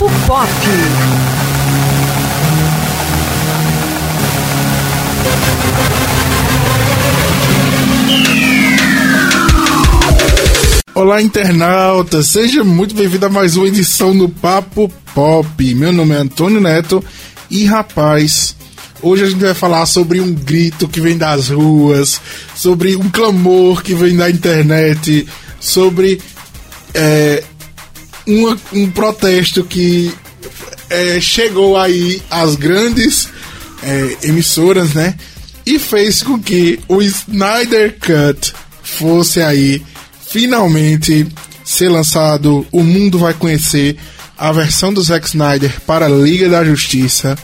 Papo Pop. Olá, internauta! Seja muito bem-vindo a mais uma edição do Papo Pop. Meu nome é Antônio Neto e, rapaz, hoje a gente vai falar sobre um grito que vem das ruas, sobre um clamor que vem da internet, sobre é, uma- um protesto que é, chegou aí às grandes é, emissoras, né? E fez com que o Snyder Cut fosse aí finalmente ser lançado. O mundo vai conhecer a versão do Zack Snyder para a Liga da Justiça.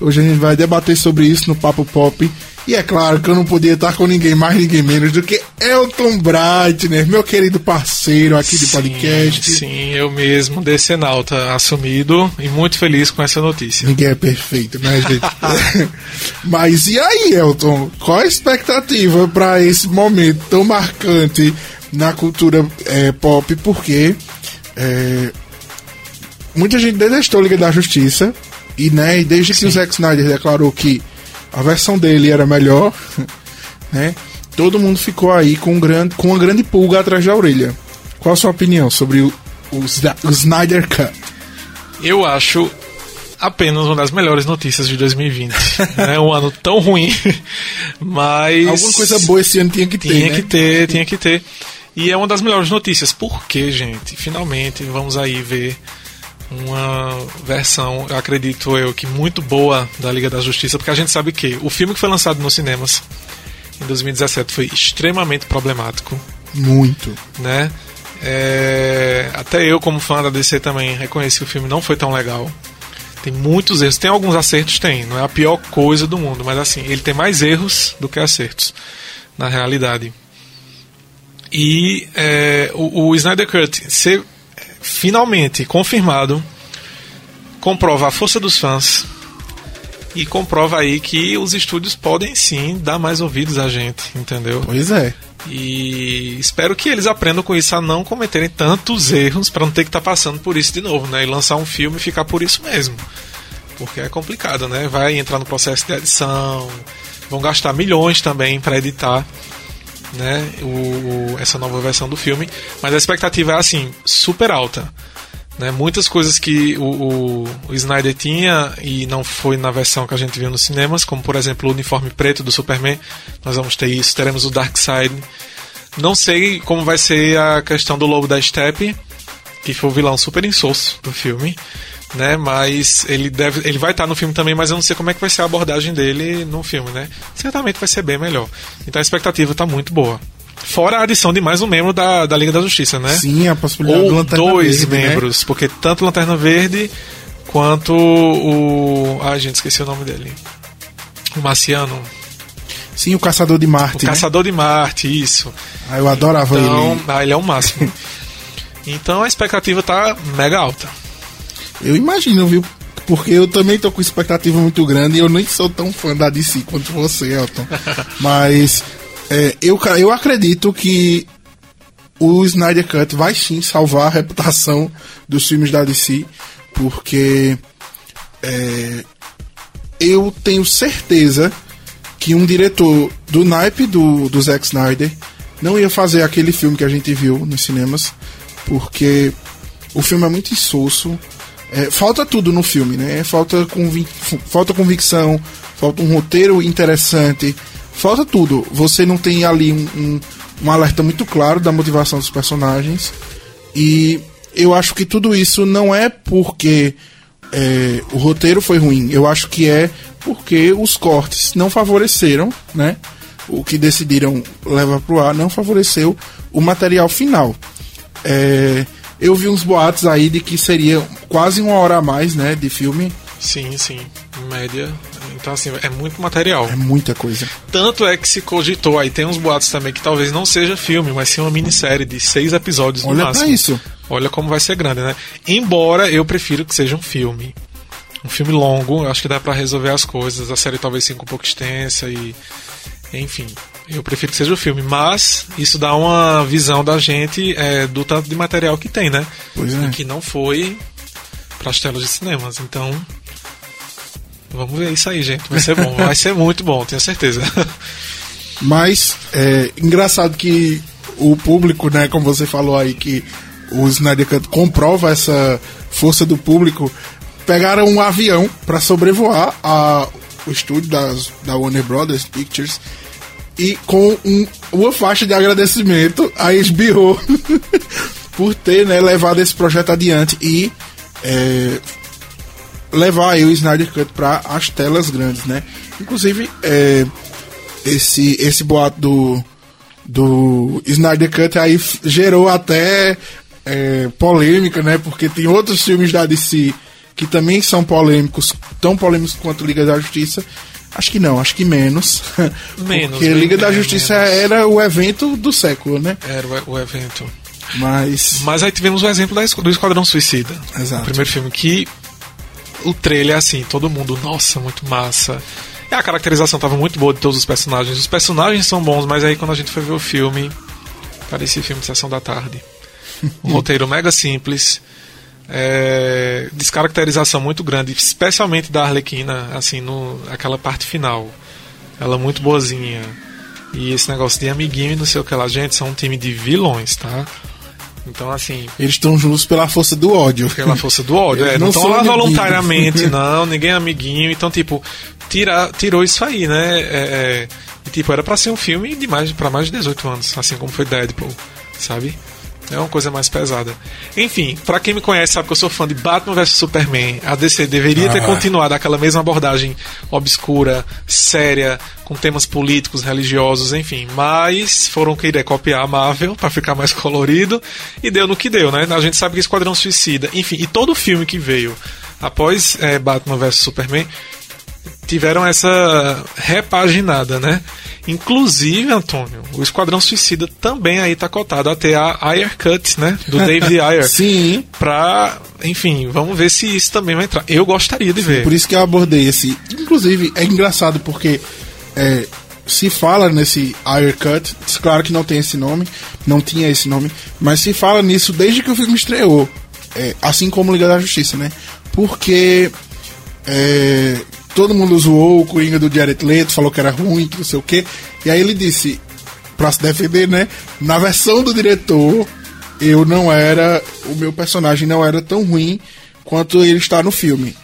Hoje a gente vai debater sobre isso no Papo Pop. E é claro que eu não podia estar com ninguém mais, ninguém menos do que Elton Breitner, meu querido parceiro aqui de podcast. Sim, eu mesmo, decenalta, assumido e muito feliz com essa notícia. Ninguém é perfeito, né, gente? Mas e aí, Elton? Qual a expectativa para esse momento tão marcante na cultura é, pop? Porque é, muita gente detestou a Liga da Justiça e, né, e desde que o Zack Snyder declarou que a versão dele era melhor, né? Todo mundo ficou aí com, um grande, com uma grande pulga atrás da orelha. Qual a sua opinião sobre o, o, o Snyder Cut? Eu acho apenas uma das melhores notícias de 2020. é um ano tão ruim, mas. Alguma coisa boa esse ano tinha que ter, Tinha né? que ter, tinha que ter. E é uma das melhores notícias. Por quê, gente? Finalmente vamos aí ver uma versão, eu acredito eu, que muito boa da Liga da Justiça, porque a gente sabe que o filme que foi lançado nos cinemas em 2017 foi extremamente problemático, Muito. né? É, até eu, como fã da DC, também reconheci que o filme não foi tão legal. Tem muitos erros. Tem alguns acertos? Tem. Não é a pior coisa do mundo, mas assim, ele tem mais erros do que acertos, na realidade. E é, o, o Snyder Cut ser finalmente confirmado comprova a força dos fãs e comprova aí que os estúdios podem sim dar mais ouvidos a gente, entendeu? Pois é. E espero que eles aprendam com isso a não cometerem tantos erros para não ter que estar passando por isso de novo, né? E lançar um filme e ficar por isso mesmo. Porque é complicado, né? Vai entrar no processo de edição, vão gastar milhões também para editar né, o, o- essa nova versão do filme, mas a expectativa é assim, super alta. Né? Muitas coisas que o, o, Snyder tinha e não foi na versão que a gente viu nos cinemas, como por exemplo o uniforme preto do Superman, nós vamos ter isso, teremos o Darkseid. Não sei como vai ser a questão do Lobo da Steppe, que foi o vilão super insosso do filme, né? Mas ele deve, ele vai estar no filme também, mas eu não sei como é que vai ser a abordagem dele no filme, né? Certamente vai ser bem melhor. Então a expectativa está muito boa. Fora a adição de mais um membro da, da Liga da Justiça, né? Sim, a possibilidade do Ou Lanterna dois Verde, né? membros, porque tanto o Lanterna Verde quanto o. Ai, gente, esqueci o nome dele. O Marciano. Sim, o Caçador de O Marte. né? Caçador de Marte, isso. Ah, eu adorava Então, ele. ah, ele é o máximo. então a expectativa tá mega alta. Eu imagino, viu? Porque eu também tô com expectativa muito grande e eu nem sou tão fã da DC quanto você, Elton. Mas é, eu, eu acredito que o Snyder Cut vai sim salvar a reputação dos filmes da DC, porque é, eu tenho certeza que um diretor do naipe do, do Zack Snyder não ia fazer aquele filme que a gente viu nos cinemas, porque o filme é muito insosso. É, falta tudo no filme, né? Falta, convic falta convicção, falta um roteiro interessante, falta tudo. Você não tem ali um, um, um alerta muito claro da motivação dos personagens. E eu acho que tudo isso não é porque é, o roteiro foi ruim. Eu acho que é porque os cortes não favoreceram, né? O que decidiram levar pro ar não favoreceu o material final. É, eu vi uns boatos aí de que seria quase uma hora a mais, né, de filme. Sim, sim. Em média. Então, assim, é muito material. É muita coisa. Tanto é que se cogitou aí, tem uns boatos também que talvez não seja filme, mas sim uma minissérie de seis episódios no Olha máximo. pra isso. Olha como vai ser grande, né? Embora eu prefiro que seja um filme. Um filme longo, eu acho que dá pra resolver as coisas. A série talvez fique um pouco extensa e. Enfim. Eu prefiro que seja o filme, mas isso dá uma visão da gente é, do tanto de material que tem, né? Pois é. E que não foi para as telas de cinemas. Então, vamos ver isso aí, gente. Vai ser bom, vai ser muito bom, tenho certeza. Mas é engraçado que o público, né, como você falou aí, que o Snyder Cut comprova essa força do público, pegaram um avião para sobrevoar a, o estúdio das, da Warner Brothers Pictures e com um, uma faixa de agradecimento a HBO por ter né, levado esse projeto adiante e é, levar aí o Snyder Cut para as telas grandes, né? Inclusive, é, esse, esse boato do, do Snyder Cut aí gerou até é, polêmica, né? Porque tem outros filmes da DC que também são polêmicos, tão polêmicos quanto Liga da Justiça. Acho que não, acho que menos. Menos. Porque Liga da é, Justiça menos. era o evento do século, né? Era o, o evento. Mas. Mas aí tivemos o exemplo da es- do Esquadrão Suicida. Exato. O primeiro filme que o trailer, assim, todo mundo, nossa, muito massa. E a caracterização tava muito boa de todos os personagens. Os personagens são bons, mas aí quando a gente foi ver o filme, parecia filme de sessão da tarde. Um roteiro mega simples. É, descaracterização muito grande, especialmente da Arlequina, assim, no, aquela parte final. Ela muito boazinha. E esse negócio de amiguinho e não sei o que lá, gente, são um time de vilões, tá? Então, assim, Eles estão juntos pela força do ódio. pela força do ódio. É, não estão lá amiguinhos. voluntariamente, não, ninguém é amiguinho. Então, tipo, tira, tirou isso aí, né? É, é, e, tipo, era pra ser um filme de mais, pra mais de 18 anos, assim como foi Deadpool, sabe? É uma coisa mais pesada. Enfim, pra quem me conhece sabe que eu sou fã de Batman vs Superman. A DC deveria ter Ah. continuado aquela mesma abordagem obscura, séria, com temas políticos, religiosos, enfim. Mas foram querer copiar a Marvel pra ficar mais colorido e deu no que deu, né? A gente sabe que Esquadrão Suicida, enfim, e todo filme que veio após é, Batman vs Superman tiveram essa repaginada, né? Inclusive, Antônio, o Esquadrão Suicida também aí tá cotado a ter a Ayer Cut, né? Do David Ayer. Sim, Pra, enfim, vamos ver se isso também vai entrar. Eu gostaria de ver. por isso que eu abordei esse. Inclusive, é engraçado porque é, se fala nesse Iron Cut, claro que não tem esse nome, não tinha esse nome, mas se fala nisso desde que o filme estreou. É, assim como Liga da Justiça, né? Porque é, todo mundo zoou o Coringa do Jared Leto, falou que era ruim, que não sei o quê. E aí ele disse, pra se defender, né? Na versão do diretor, eu não era. O meu personagem não era tão ruim quanto ele está no filme.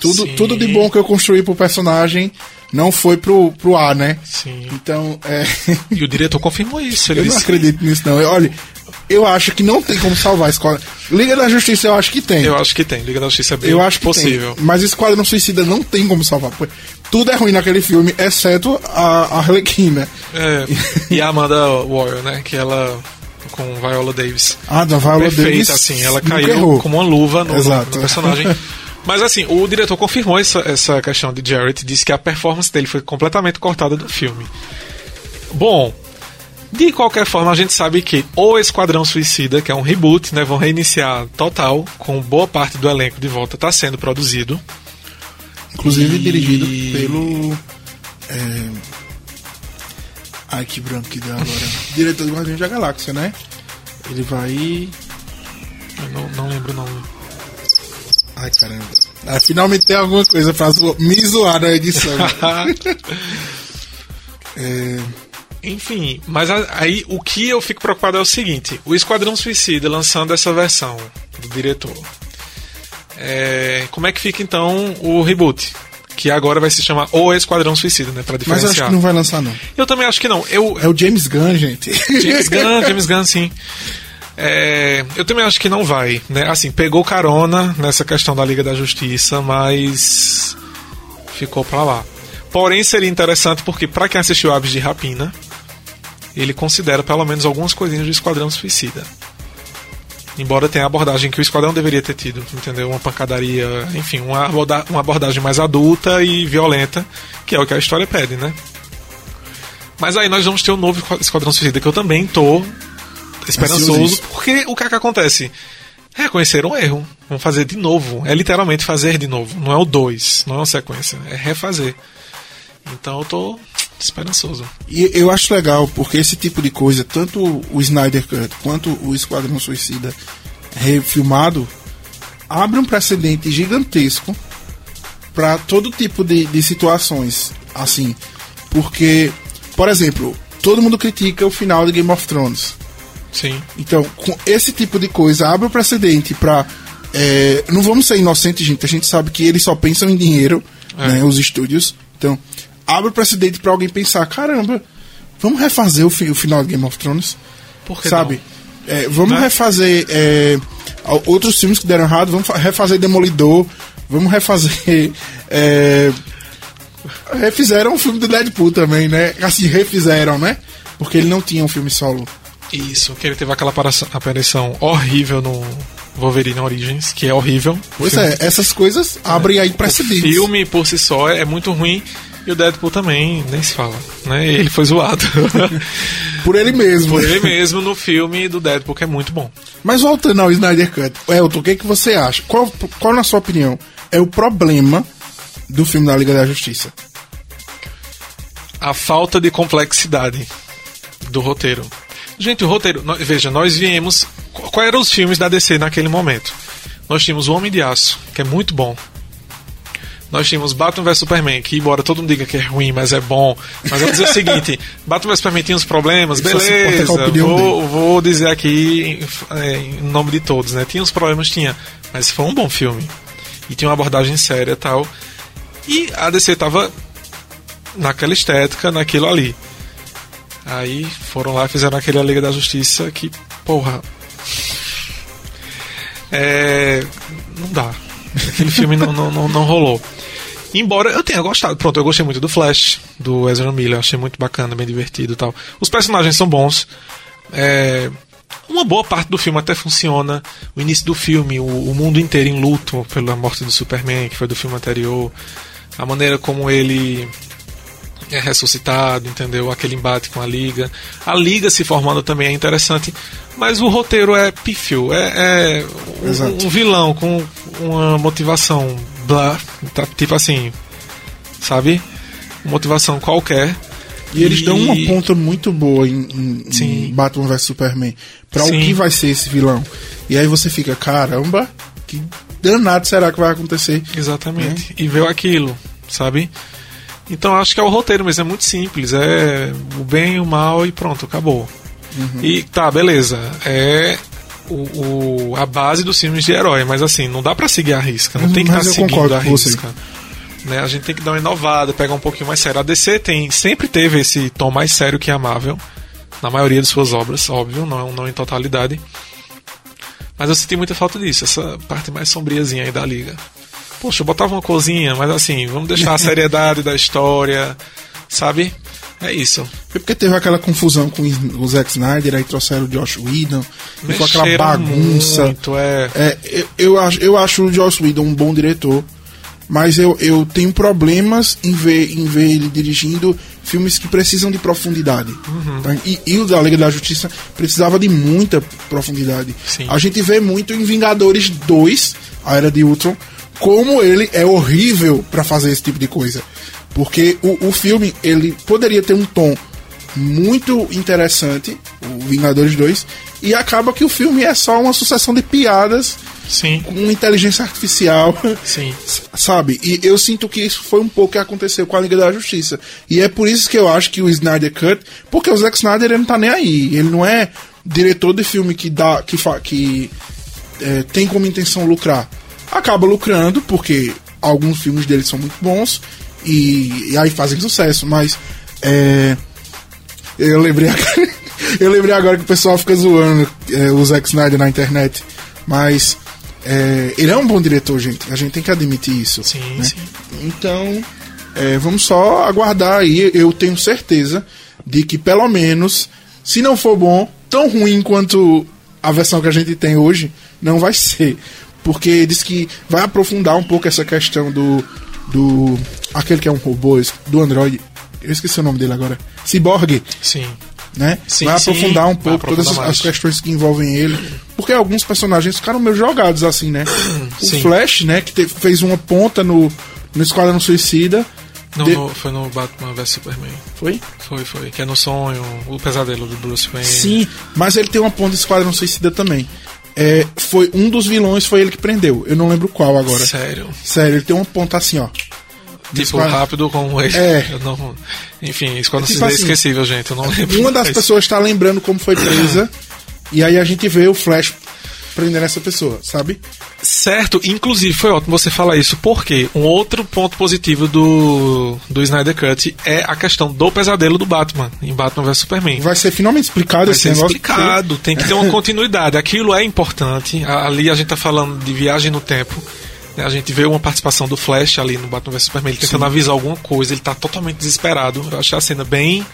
Tudo, Sim. tudo de bom que eu construí pro personagem não foi pro, pro ar, né? Sim. Então, é. E o diretor confirmou isso. Ele eu não disse, acredito nisso, não. Eu- Olha, eu acho que não tem como salvar a escola. Liga da Justiça, eu acho que tem. eu acho que tem. Liga da Justiça é bem Eu acho que possível. tem. Mas Esquadrão Suicida não tem como salvar. Tudo é ruim naquele filme, exceto a, a Arlequina. É, e a Amanda Warrior, né? Que ela com Viola Davis. Ah, da Viola perfeita, Davis. assim, ela caiu como uma luva no, Exato. no personagem. Mas assim, o diretor confirmou essa, essa questão de Jarrett, disse que a performance dele foi completamente cortada do filme. Bom, de qualquer forma, a gente sabe que o Esquadrão Suicida, que é um reboot, né, vão reiniciar total, com boa parte do elenco de volta, está sendo produzido. Inclusive E- dirigido pelo. É... Ai, que branco que deu agora. Diretor do Guardiões da Galáxia, né? Ele vai. Eu não, não lembro o nome. Ai, caramba. Ah, finalmente tem alguma coisa pra zo- me zoar na edição. é... Enfim, mas aí o que eu fico preocupado é o seguinte: o Esquadrão Suicida lançando essa versão do diretor. É, como é que fica então o reboot? Que agora vai se chamar O Esquadrão Suicida, né? Pra Mas eu acho diferenciar. que não vai lançar, não. Eu também acho que não. Eu, É o James Gunn, gente. James Gunn, James Gunn, sim. É, eu também acho que não vai, né? Assim, pegou carona nessa questão da Liga da Justiça, mas ficou pra lá. Porém, seria interessante porque para quem assistiu Aves de Rapina, ele considera pelo menos algumas coisinhas do Esquadrão Suicida. Embora tenha a abordagem que o Esquadrão deveria ter tido, entendeu? Uma pancadaria, enfim, uma, uma abordagem mais adulta e violenta, que é o que a história pede, né? Mas aí nós vamos ter um novo Esquadrão Suicida que eu também tô esperançoso, porque o que é que acontece? Reconheceram o erro, vão fazer de novo. É literalmente fazer de novo. Não é o 2, não é uma sequência, é refazer. Então eu tô esperançoso. E eu acho legal, porque esse tipo de coisa, tanto o Snyder Cut quanto o Esquadrão Suicida refilmado, abre um precedente gigantesco para todo tipo de, de situações, assim, porque, por exemplo, todo mundo critica o final de Game of Thrones. Sim. Então, com esse tipo de coisa, abre o precedente para é, não vamos ser inocentes, gente. A gente sabe que eles só pensam em dinheiro, É. né, os estúdios. Então, abre o precedente para alguém pensar: caramba, vamos refazer o, fi- o final de Game of Thrones, Por que sabe? É, vamos Né? refazer é, outros filmes que deram errado. Vamos fa- refazer Demolidor. Vamos refazer. é, refizeram o filme do Deadpool também, né? Assim, refizeram, né? Porque ele não tinha um filme solo. Isso, que ele teve aquela aparição, horrível no Wolverine Origins, que é horrível. Pois Filme- é, essas coisas abrem aí O precedentes. filme por si só é muito ruim. E o Deadpool também, nem se fala. Né? Ele foi zoado. Por ele mesmo. Por ele mesmo no filme do Deadpool, que é muito bom. Mas voltando ao Snyder Cut, Elton, o que, que você acha? Qual, qual, na sua opinião, é o problema do filme da Liga da Justiça? A falta de complexidade do roteiro. Gente, o roteiro. veja, nós viemos. qu- Quais eram os filmes da DC naquele momento? Nós tínhamos O Homem de Aço, que é muito bom. Nós tínhamos Batman vs Superman, que embora todo mundo diga que é ruim, mas é bom. Mas eu vou dizer o seguinte: Batman vs Superman tinha uns problemas, beleza. Vou, vou dizer aqui em, é, em nome de todos, né? Tinha uns problemas, tinha. Mas foi um bom filme. E tinha uma abordagem séria e tal. E a DC tava naquela estética, naquilo ali. Aí foram lá e fizeram aquele A Liga da Justiça que, porra. É. Não dá. Aquele filme não, não, não, não rolou. Embora eu tenha gostado. Pronto, eu gostei muito do Flash, do Ezra Miller. Achei muito bacana, bem divertido e tal. Os personagens são bons. É, uma boa parte do filme até funciona. O início do filme, o, o mundo inteiro em luto pela morte do Superman, que foi do filme anterior. A maneira como ele é ressuscitado, entendeu? Aquele embate com a Liga. A Liga se formando também é interessante, mas o roteiro é pífio, é, é um- um, vilão com uma motivação, blá, tipo assim, sabe? Motivação qualquer. E eles dão uma ponta muito boa em, em- em. Batman vs Superman pra o que vai ser esse vilão. E aí você fica, caramba, que danado será que vai acontecer? Exatamente. E veio aquilo, sabe? Então acho que é o roteiro mesmo, é muito simples. É o bem e o mal e pronto, acabou. E tá, beleza. É o, o- a base dos filmes de herói, mas assim, não dá pra seguir a risca, não Mas- tem que estar eu seguindo a risca. Né? A gente tem que dar uma inovada, pegar um pouquinho mais sério. A DC tem, sempre teve esse tom mais sério que a Marvel, na maioria de suas obras, óbvio, não, não em totalidade. Mas eu senti muita falta disso, essa parte mais sombriazinha aí da liga. Poxa, eu botava uma cozinha, mas assim, vamos deixar a seriedade da história, sabe? É isso. Foi porque teve aquela confusão com o Zack Snyder, aí trouxeram o Josh Whedon, e foi aquela bagunça. Muito, é. É, eu, eu acho, eu acho o Joss Whedon um bom diretor, mas eu, eu tenho problemas em ver, em ver ele dirigindo filmes que precisam de profundidade. Uhum. Tá? E, e o da Liga da Justiça precisava de muita profundidade. Sim. A gente vê muito em Vingadores 2, a Era de Ultron, como ele é horrível pra fazer esse tipo de coisa. Porque o, o filme ele poderia ter um tom muito interessante, o Vingadores 2, e acaba que o filme é só uma sucessão de piadas Sim, com inteligência artificial, sim. sabe? E eu sinto que isso foi um pouco que aconteceu com a Liga da Justiça. E é por isso que eu acho que o Snyder Cut, porque o Zack Snyder ele não tá nem aí, ele não é diretor de filme que dá que fa, que é, tem como intenção lucrar. Acaba lucrando porque alguns filmes dele são muito bons e, e aí fazem sucesso, mas é, eu lembrei agora, eu lembrei agora que o pessoal fica zoando é, o Zack Snyder na internet, mas é, ele é um bom diretor, gente. A gente tem que admitir isso. Sim, né? sim. Então, é, vamos só aguardar aí. Eu tenho certeza de que, pelo menos, se não for bom, tão ruim quanto a versão que a gente tem hoje, não vai ser. Porque diz que vai aprofundar um pouco essa questão do. do aquele que é um robô, do Android. Eu esqueci o nome dele agora. Cyborg Sim. né? Sim, vai sim, aprofundar um vai pouco todas aprofundar as, as mais. questões que envolvem ele. Porque alguns personagens ficaram meio jogados assim, né? O Sim. Flash, né? Que te- fez uma ponta no, no Esquadrão Suicida. Não, De- no- foi no Batman vs Superman. Foi? Foi, foi. Que é no sonho, o pesadelo do Bruce Wayne. Sim, mas ele tem uma ponta de Esquadrão Suicida também. é, foi um dos vilões, foi ele que prendeu. Eu não lembro qual agora. Sério. Sério, ele tem uma ponta assim, ó. Tipo, rápido como ele. É. Não... Enfim, isso quando É tipo se é assim, esquecível, gente. Eu não lembro. Uma das mais. pessoas está lembrando como foi presa. e aí a gente vê o Flash prendendo essa pessoa, sabe? Certo, inclusive foi ótimo você falar isso, porque um outro ponto positivo do, do Snyder Cut é a questão do pesadelo do Batman, em Batman vs Superman. Vai ser finalmente explicado Vai esse ser negócio. explicado, tem que ter uma continuidade. Aquilo é importante. Ali a gente tá falando de viagem no tempo. Né? A gente vê uma participação do Flash ali no Batman vs Superman, ele tentando avisar alguma coisa, ele tá totalmente desesperado. Eu achei a cena bem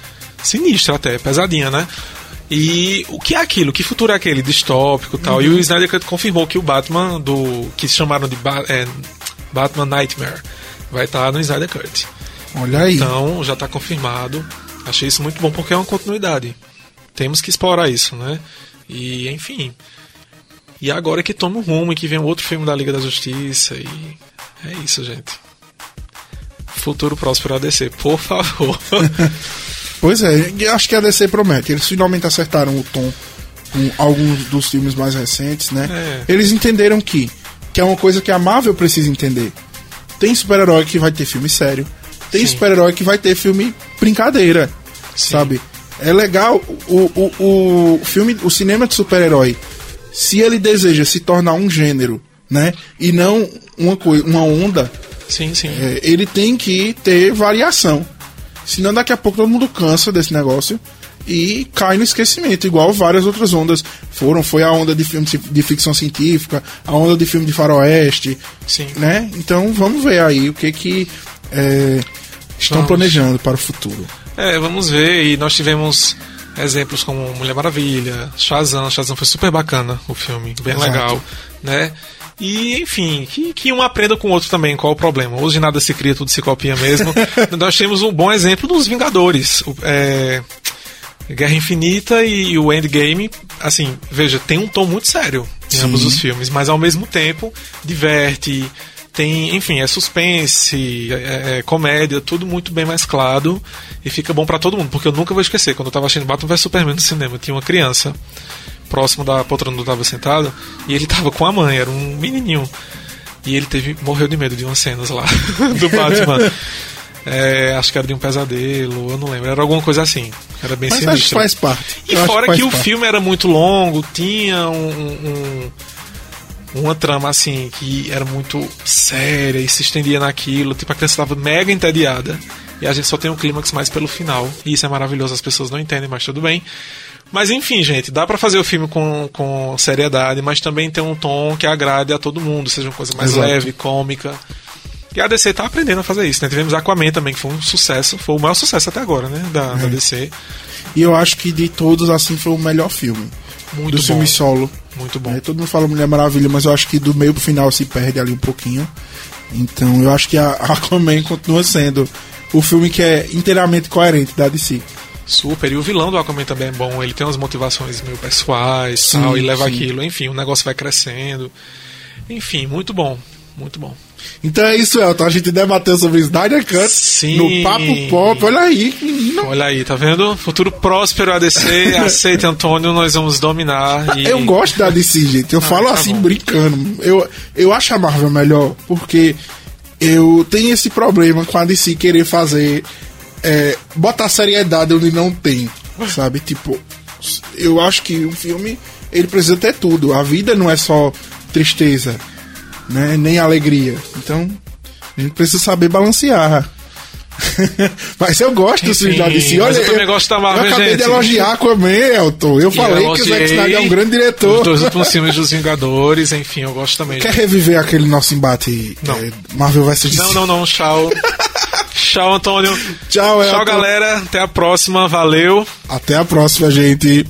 sinistra até, pesadinha, né? E o que é aquilo? Que futuro é aquele? Distópico e tal. E o Snyder Cut confirmou que o Batman do. que chamaram de Ba- é, Batman Nightmare vai estar no Snyder Cut. Olha aí. Então já está confirmado. Achei isso muito bom porque é uma continuidade. Temos que explorar isso, né? E enfim. E agora que toma um rumo e que vem um outro filme da Liga da Justiça e é isso, gente. Futuro próspero ADC, por favor. Pois é, acho que a DC promete. Eles finalmente acertaram o tom com alguns dos filmes mais recentes, né? É. Eles entenderam que, que é uma coisa que a Marvel precisa entender. Tem super-herói que vai ter filme sério. Tem super-herói que vai ter filme brincadeira. Sim. Sabe? É legal o, o, o filme, o cinema de super-herói. Se ele deseja se tornar um gênero, né? E não uma, coi- uma onda, sim, sim. é, ele tem que ter variação. Senão daqui a pouco todo mundo cansa desse negócio e cai no esquecimento, igual várias outras ondas foram. Foi a onda de filme de ficção científica, a onda de filme de faroeste, Sim. né? Então vamos ver aí o que que é, estão Vamos. planejando para o futuro. É, vamos ver. E nós tivemos exemplos como Mulher Maravilha, Shazam. Shazam foi super bacana o filme, bem Exato. legal, né? E, enfim, que, que um aprenda com o outro também, qual o problema? Hoje nada se cria, tudo se copia mesmo. nós temos um bom exemplo dos Vingadores. É, Guerra Infinita e o Endgame, assim, veja, tem um tom muito sério em Sim. ambos os filmes, mas ao mesmo tempo diverte, tem, enfim, é suspense, é, é comédia, tudo muito bem mesclado e fica bom pra todo mundo, porque eu nunca vou esquecer, quando eu tava assistindo Batman vs Superman no cinema, tinha uma criança próximo da poltrona onde eu tava sentado e ele tava com a mãe, era um menininho. E ele teve morreu de medo de umas cenas lá do Batman. É, acho que era de um pesadelo, eu não lembro, era alguma coisa assim. Era bem Mas acho que sinistro. faz parte. E Eu fora faz que, o parte. filme era muito longo, tinha um, um- uma trama assim que era muito séria e se estendia naquilo, tipo a criança estava mega entediada e a gente só tem um clímax mais pelo final. E isso é maravilhoso, as pessoas não entendem, mas tudo bem. Mas enfim, gente, dá pra fazer o filme com, com seriedade, mas também tem um tom que agrade a todo mundo, seja uma coisa mais Exato. leve, cômica. E a DC tá aprendendo a fazer isso, né? Tivemos Aquaman também, que foi um sucesso, foi o maior sucesso até agora, né? Da, É. da DC. E eu acho que de todos, assim, foi o melhor filme. Muito do bom. filme solo. Muito bom. É, todo mundo fala Mulher Maravilha, mas eu acho que do meio pro final se perde ali um pouquinho. Então eu acho que a Aquaman continua sendo o filme que é inteiramente coerente da DC. Super, e o vilão do Aquaman também é bom, ele tem umas motivações meio pessoais Sim, tal, e leva sim. aquilo, enfim, o negócio vai crescendo. Enfim, muito bom, muito bom. Então é isso, Elton. A gente debateu sobre Snyder Cut Sim. no Papo Pop. Olha aí, menino. Olha aí, tá vendo? Futuro próspero ADC, aceita Antônio, nós vamos dominar. E... Eu gosto da DC, gente. Eu falo tá assim, bom. brincando. Eu, eu acho a Marvel melhor porque eu tenho esse problema com a DC querer fazer. É, botar seriedade onde não tem. Sabe? Tipo, eu acho que o filme ele precisa ter tudo. A vida não é só tristeza, né? Nem alegria. Então, a gente precisa saber balancear. Mas eu gosto da DC. mas Olha, eu também gosto da Marvel, eu acabei gente. de elogiar Aquaman, Elton. Eu falei que o Zack Snyder é um grande diretor. Os dois últimos filmes dos Vingadores, enfim, eu gosto também. Quer reviver aquele nosso embate Não. é, Marvel vs DC? Não, não, não, tchau. tchau, Antônio. Tchau, Elton. Tchau, galera. Até a próxima. Valeu. Até a próxima, gente.